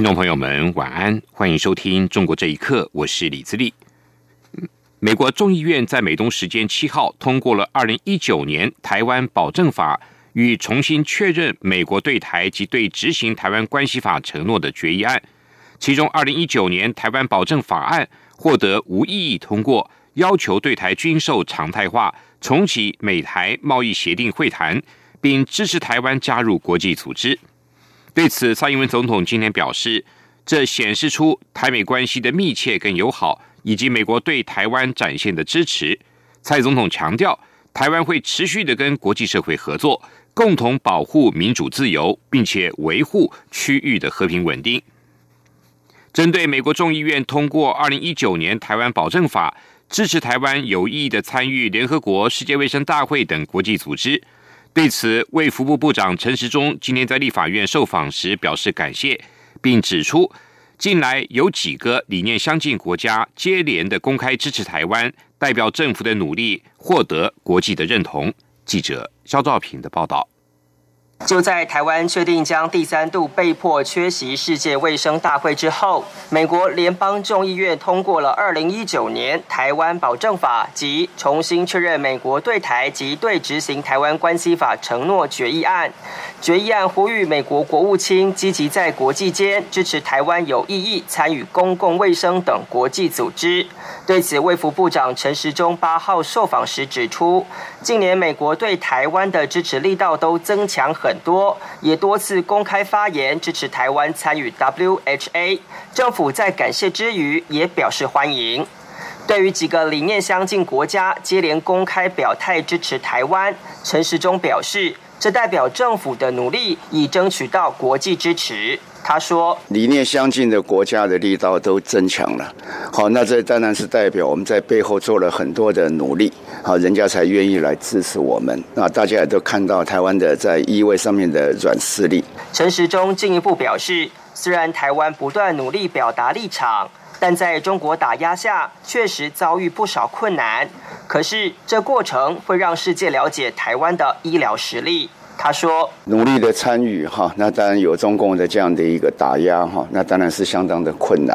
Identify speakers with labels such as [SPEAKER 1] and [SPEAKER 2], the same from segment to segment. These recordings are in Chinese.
[SPEAKER 1] 听众朋友们，晚安，欢迎收听《中国这一刻》，我是李自立。美国众议院在美东时间七号通过了二零一九年台湾保证法与重新确认美国对台及对执行台湾关系法承诺的决议案。其中，二零一九年台湾保证法案获得无异议通过，要求对台军售常态化，重启美台贸易协定会谈，并支持台湾加入国际组织。对此，蔡英文总统今天表示，这显示出台美关系的密切跟友好，以及美国对台湾展现的支持。蔡总统强调，台湾会持续的跟国际社会合作，共同保护民主自由，并且维护区域的和平稳定。针对美国众议院通过二零一九年台湾保证法，支持台湾有意义的参与联合国、世界卫生大会等国际组织。对此，卫福部部长陈时中今天在立法院受访时表示感谢，并指出，近来有几个理念相近国家接连的公开支持台湾，代表政府的努力获得国际的认同。记者肖兆平的报道。
[SPEAKER 2] 就在台湾确定将第三度被迫缺席世界卫生大会之后，美国联邦众议院通过了二零一九年台湾保证法及重新确认美国对台及对执行台湾关系法承诺决议案。决议案呼吁美国国务卿积极在国际间支持台湾有意义参与公共卫生等国际组织。对此，卫福部长陈时中八号受访时指出，近年美国对台湾的支持力道都增强很很多，也多次公开发言支持台湾参与 WHA。政府在感谢之余，也表示欢迎。对于几个理念相近国家接连公开表态支持台湾，陈时中表示。这代表政府的努力已争取到国际支持。他说：“理念相近的国家的力道都增强了。好，那这当然是代表我们在背后做了很多的努力，好，人家才愿意来支持我们。那大家也都看到台湾的在医卫上面的软实力。”陈时中进一步表示，虽然台湾不断努力表达立场。但在中国打压下，确实遭遇不少困难。可是这过程会让世界了解台湾的医疗实力。他说：“努力的参与哈，那当然有中共的这样的一个打压哈，那当然是相当的困难。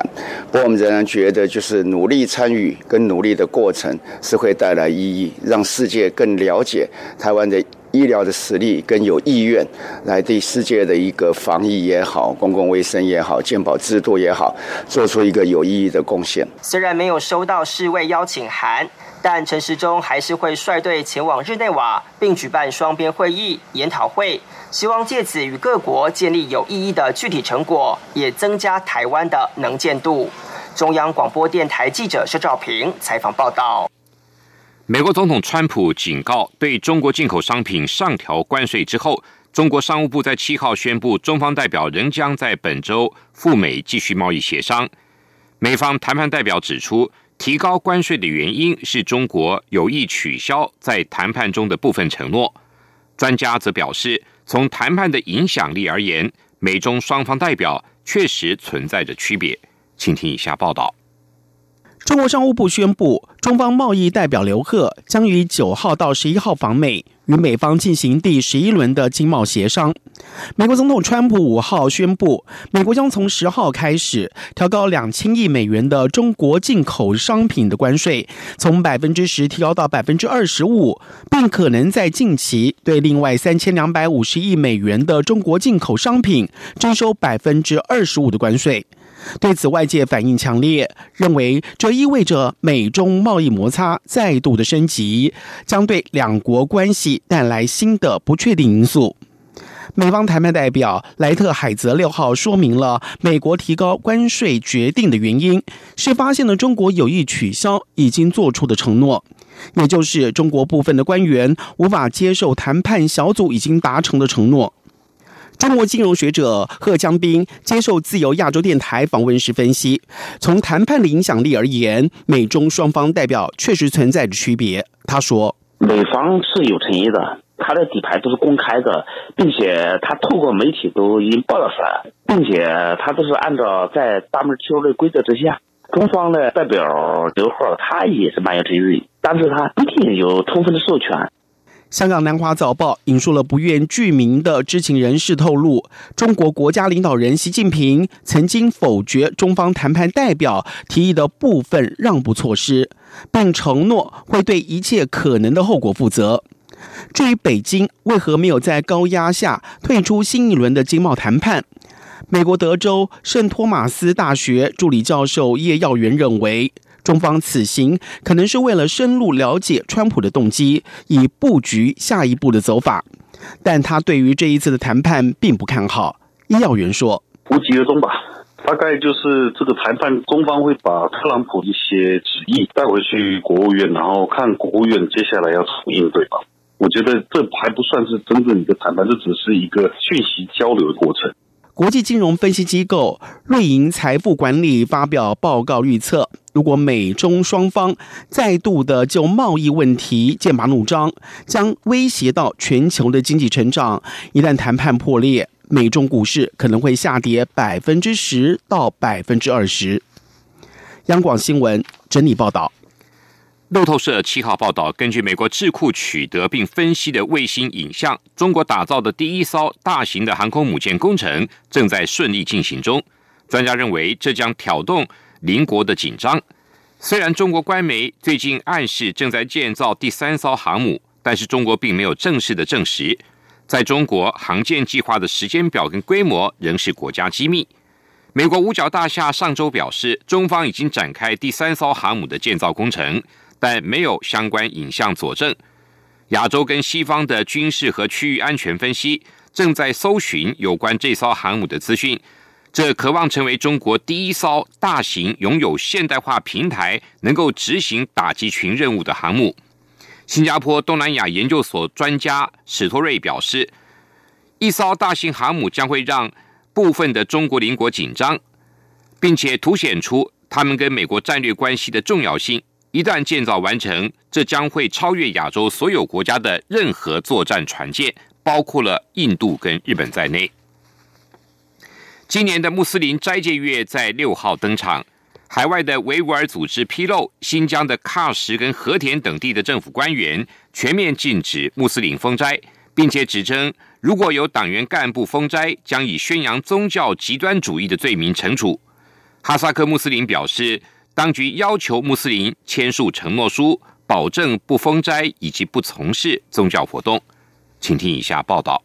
[SPEAKER 2] 不过我们仍然觉得，就是努力参与跟努力的过程是会带来意义，让世界更了解台湾的。”医疗的实力跟有意愿来对世界的一个防疫也好、公共卫生也好、健保制度也好，做出一个有意义的贡献。虽然没有收到世卫邀请函，但陈时中还是会率队前往日内瓦，并举办双边会议、研讨会，希望借此与各国建立有意义的具体成果，也增加台湾的能见度。中央广播电台记者施兆平采访报道。
[SPEAKER 1] 美国总统川普警告，对中国进口商品上调关税之后，中国商务部在七号宣布，中方代表仍将在本周赴美继续贸易协商。美方谈判代表指出，提高关税的原因是中国有意取消在谈判中的部分承诺。专家则表示，从谈判的影响力而言，美中双方代表确实存在着区别。请听以下报道。
[SPEAKER 3] 中国商务部宣布，中方贸易代表刘鹤将于九号到十一号访美，与美方进行第十一轮的经贸协商。美国总统川普五号宣布，美国将从十号开始调高两千亿美元的中国进口商品的关税，从百分之十提高到百分之二十五，并可能在近期对另外三千两百五十亿美元的中国进口商品征收百分之二十五的关税。对此，外界反应强烈，认为这意味着美中贸易摩擦再度的升级，将对两国关系带来新的不确定因素。美方谈判代表莱特海泽六号说明了美国提高关税决定的原因，是发现了中国有意取消已经做出的承诺，也就是中国部分的官员无法接受谈判小组已经达成的承诺。中国金融学者贺江斌接受自由亚洲电台访问时分析，从谈判的影响力而言，美中双方代表确实存在着区别。他说：“
[SPEAKER 4] 美方是有诚意的，他的底牌都是公开的，并且他透过媒体都已经报道出来，并且他都是按照在 WTO 的规则之下。中方的代表刘鹤，他也是蛮有诚意，但是他不一定有充分的授权。”
[SPEAKER 3] 香港南华早报引述了不愿具名的知情人士透露，中国国家领导人习近平曾经否决中方谈判代表提议的部分让步措施，并承诺会对一切可能的后果负责。至于北京为何没有在高压下退出新一轮的经贸谈判，美国德州圣托马斯大学助理教授叶耀元认为。中方此行可能是为了深入了解川普的动机，以布局下一步的走法。但他对于这一次的谈判并不看好。医药员说：“
[SPEAKER 5] 无疾而终吧，大概就是这个谈判，中方会把特朗普一些旨意带回去国务院，然后看国务院接下来要怎么应对吧。我觉得这还不算是真正一个谈判，这只是一个讯息交流的过程。”
[SPEAKER 3] 国际金融分析机构瑞银财富管理发表报告预测，如果美中双方再度的就贸易问题剑拔弩张，将威胁到全球的经济成长。一旦谈判破裂，美中股市可能会下跌百分之十到百分之二十。央广新闻整理报道。
[SPEAKER 1] 路透社七号报道，根据美国智库取得并分析的卫星影像，中国打造的第一艘大型的航空母舰工程正在顺利进行中。专家认为，这将挑动邻国的紧张。虽然中国官媒最近暗示正在建造第三艘航母，但是中国并没有正式的证实。在中国，航舰计划的时间表跟规模仍是国家机密。美国五角大厦上周表示，中方已经展开第三艘航母的建造工程。但没有相关影像佐证。亚洲跟西方的军事和区域安全分析正在搜寻有关这艘航母的资讯。这渴望成为中国第一艘大型拥有现代化平台、能够执行打击群任务的航母。新加坡东南亚研究所专家史托瑞表示，一艘大型航母将会让部分的中国邻国紧张，并且凸显出他们跟美国战略关系的重要性。一旦建造完成，这将会超越亚洲所有国家的任何作战船舰，包括了印度跟日本在内。今年的穆斯林斋戒月在六号登场，海外的维吾尔组织披露，新疆的喀什跟和田等地的政府官员全面禁止穆斯林封斋，并且指称，如果有党员干部封斋，将以宣扬宗教极端主义的罪名惩处。哈萨克穆斯林表示。当局要求穆斯林签署承诺书，保证不封斋以及不从事宗教活动。请听以下报道：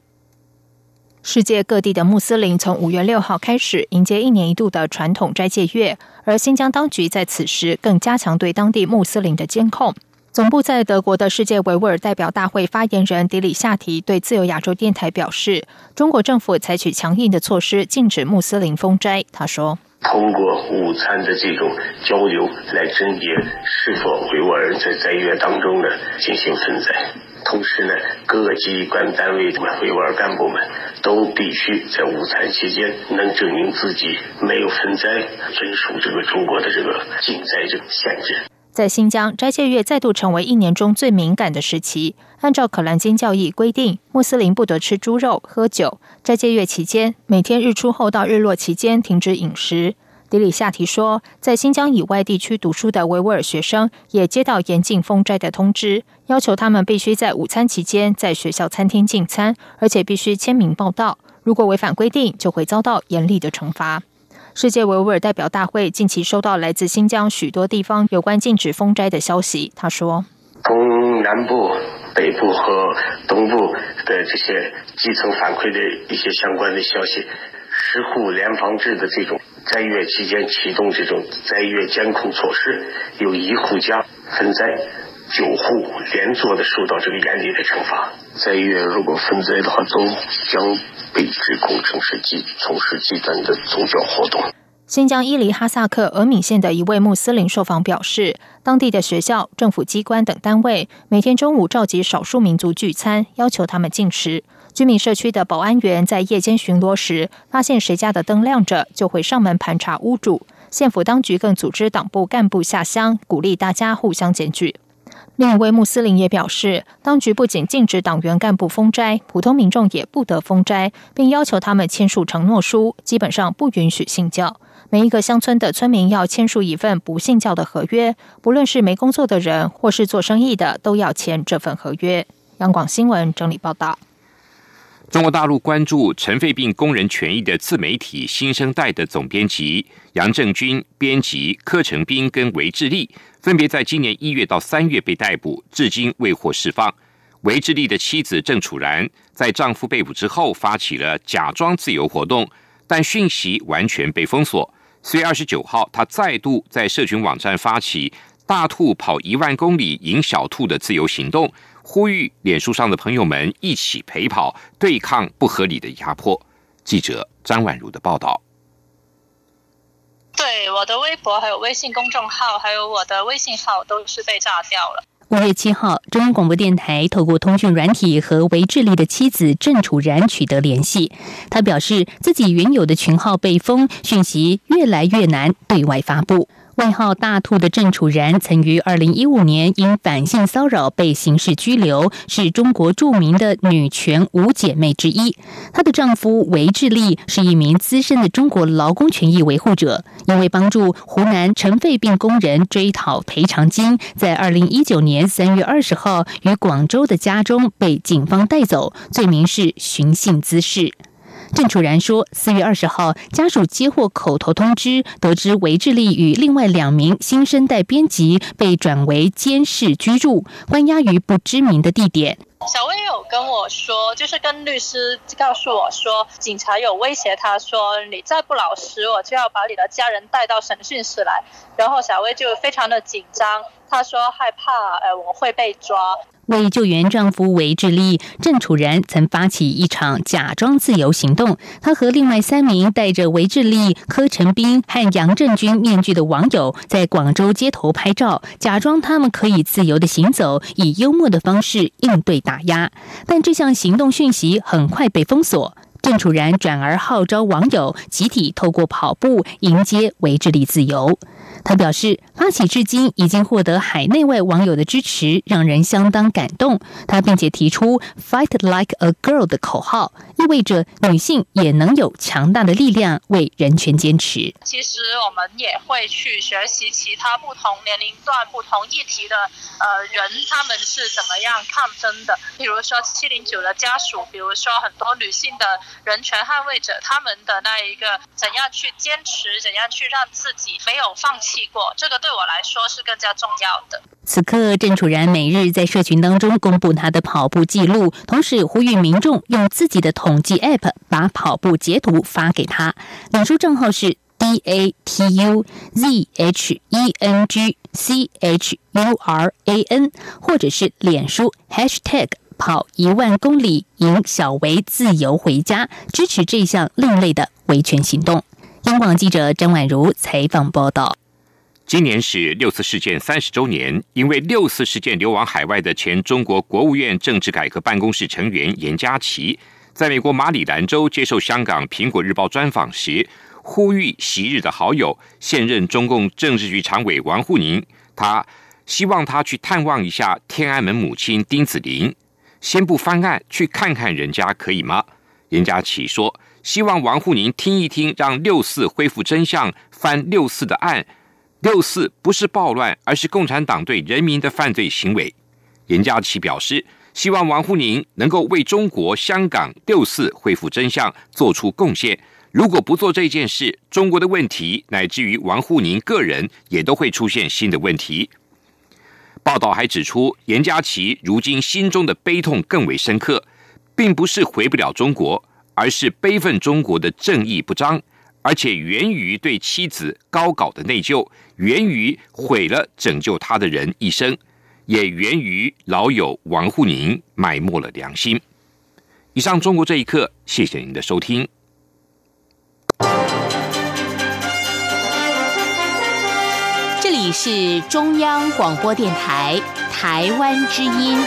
[SPEAKER 6] 世界各地的穆斯林从五月六号开始迎接一年一度的传统斋戒月，而新疆当局在此时更加强对当地穆斯林的监控。总部在德国的世界维吾尔代表大会发言人迪里夏提对自由亚洲电台表示：“中国政府采取强硬的措施，禁止穆斯林封斋。”他说。
[SPEAKER 7] 通过午餐的这种交流来甄别是否维吾尔在斋月当中呢进行分斋，同时呢，各机关单位的维吾尔干部们都必须在午餐期间能证明自己没有分灾，遵守这个中国的这个禁灾这个限制。
[SPEAKER 6] 在新疆，斋戒月再度成为一年中最敏感的时期。按照可兰经教义规定，穆斯林不得吃猪肉、喝酒。斋戒月期间，每天日出后到日落期间停止饮食。迪里夏提说，在新疆以外地区读书的维吾尔学生也接到严禁封斋的通知，要求他们必须在午餐期间在学校餐厅进餐，而且必须签名报到。如果违反规定，就会遭到严厉的惩罚。世界维吾尔代表大会近期收到来自新疆许多地方有关禁止封斋的消息。他说：“
[SPEAKER 7] 从南部。”北部和东部的这些基层反馈的一些相关的消息，十户联防制的这种斋月期间启动这种斋月监控措施，有一户家分灾，九户连坐的受到这个严厉的惩罚。斋月如果分灾的话，都将被指控成是极从事极端的宗教活动。
[SPEAKER 6] 新疆伊犁哈萨克额敏县的一位穆斯林受访表示，当地的学校、政府机关等单位每天中午召集少数民族聚餐，要求他们进食。居民社区的保安员在夜间巡逻时，发现谁家的灯亮着，就会上门盘查屋主。县府当局更组织党部干部下乡，鼓励大家互相检举。另一位穆斯林也表示，当局不仅禁止党员干部封斋，普通民众也不得封斋，并要求他们签署承诺书，基本上不允许信教。每一个乡村的村民要签署一份不信教的合约，不论是没工作的人或是做生意的，都要签这份合约。央广新闻整理报道。
[SPEAKER 1] 中国大陆关注尘肺病工人权益的自媒体新生代的总编辑杨正军、编辑柯成斌跟韦志立，分别在今年一月到三月被逮捕，至今未获释放。韦志立的妻子郑楚然在丈夫被捕之后，发起了假装自由活动，但讯息完全被封锁。四月二十九号，他再度在社群网站发起“大兔跑一万公里赢小兔”的自由行动。呼吁脸书上的朋友们一起陪跑，对抗不合理的压迫。记者张婉如的报道。
[SPEAKER 8] 对，我的微博、还有微信公众号、还有我的微信号都是被炸掉了。
[SPEAKER 9] 五月七号，中央广播电台透过通讯软体和韦志立的妻子郑楚然取得联系，他表示自己原有的群号被封，讯息越来越难对外发布。外号“大兔”的郑楚然曾于二零一五年因反性骚扰被刑事拘留，是中国著名的女权五姐妹之一。她的丈夫韦志立是一名资深的中国劳工权益维护者，因为帮助湖南尘肺病工人追讨赔偿金，在二零一九年三月二十号于广州的家中被警方带走，罪名是寻衅滋事。郑楚然说：“四月二十号，家属接获口头通知，得知韦志立与另外两名新生代编辑被转为监视居住，关押于不知名的地点。
[SPEAKER 8] 小薇有跟我说，就是跟律师告诉我说，警察有威胁他说，你再不老实，我就要把你的家人带到审讯室来。然后小薇就非常的紧张，她说害怕，呃，我会被抓。”
[SPEAKER 9] 为救援丈夫韦志立，郑楚然曾发起一场假装自由行动。他和另外三名戴着韦志立、柯成斌和杨振军面具的网友，在广州街头拍照，假装他们可以自由的行走，以幽默的方式应对打压。但这项行动讯息很快被封锁。郑楚然转而号召网友集体透过跑步迎接韦志立自由。他表示，发起至今已经获得海内外网友的支持，让人相当感动。他并且提出 “Fight like a girl” 的口号，意味着女性也能有强大的力量为人权坚持。
[SPEAKER 8] 其实我们也会去学习其他不同年龄段、不同议题的呃人，他们是怎么样抗争的。比如说七零九的家属，比如说很多女性的人权捍卫者，他们的那一个怎样去坚持，怎样去让自己没有放弃。过这个对我来说是更加重要的。
[SPEAKER 9] 此刻，郑楚然每日在社群当中公布他的跑步记录，同时呼吁民众用自己的统计 App 把跑步截图发给他。脸书账号是 D A T U Z H E N G C H U R A N，或者是脸书 Hashtag 跑一万公里迎小维自由回家，支持这项另类的维权行动。央广记者张婉如采访报道。
[SPEAKER 1] 今年是六四事件三十周年，因为六四事件流亡海外的前中国国务院政治改革办公室成员严家琪，在美国马里兰州接受香港《苹果日报》专访时，呼吁昔日的好友、现任中共政治局常委王沪宁，他希望他去探望一下天安门母亲丁子霖，先不翻案，去看看人家可以吗？严家琪说，希望王沪宁听一听，让六四恢复真相，翻六四的案。六四不是暴乱，而是共产党对人民的犯罪行为。严家琪表示，希望王沪宁能够为中国香港六四恢复真相做出贡献。如果不做这件事，中国的问题乃至于王沪宁个人也都会出现新的问题。报道还指出，严家琪如今心中的悲痛更为深刻，并不是回不了中国，而是悲愤中国的正义不彰。而且源于对妻子高稿的内疚，源于毁了拯救他的人一生，也源于老友王沪宁埋没了良心。以上中国这一刻，谢谢您的收听。
[SPEAKER 9] 这里是中央广播电台台湾之音。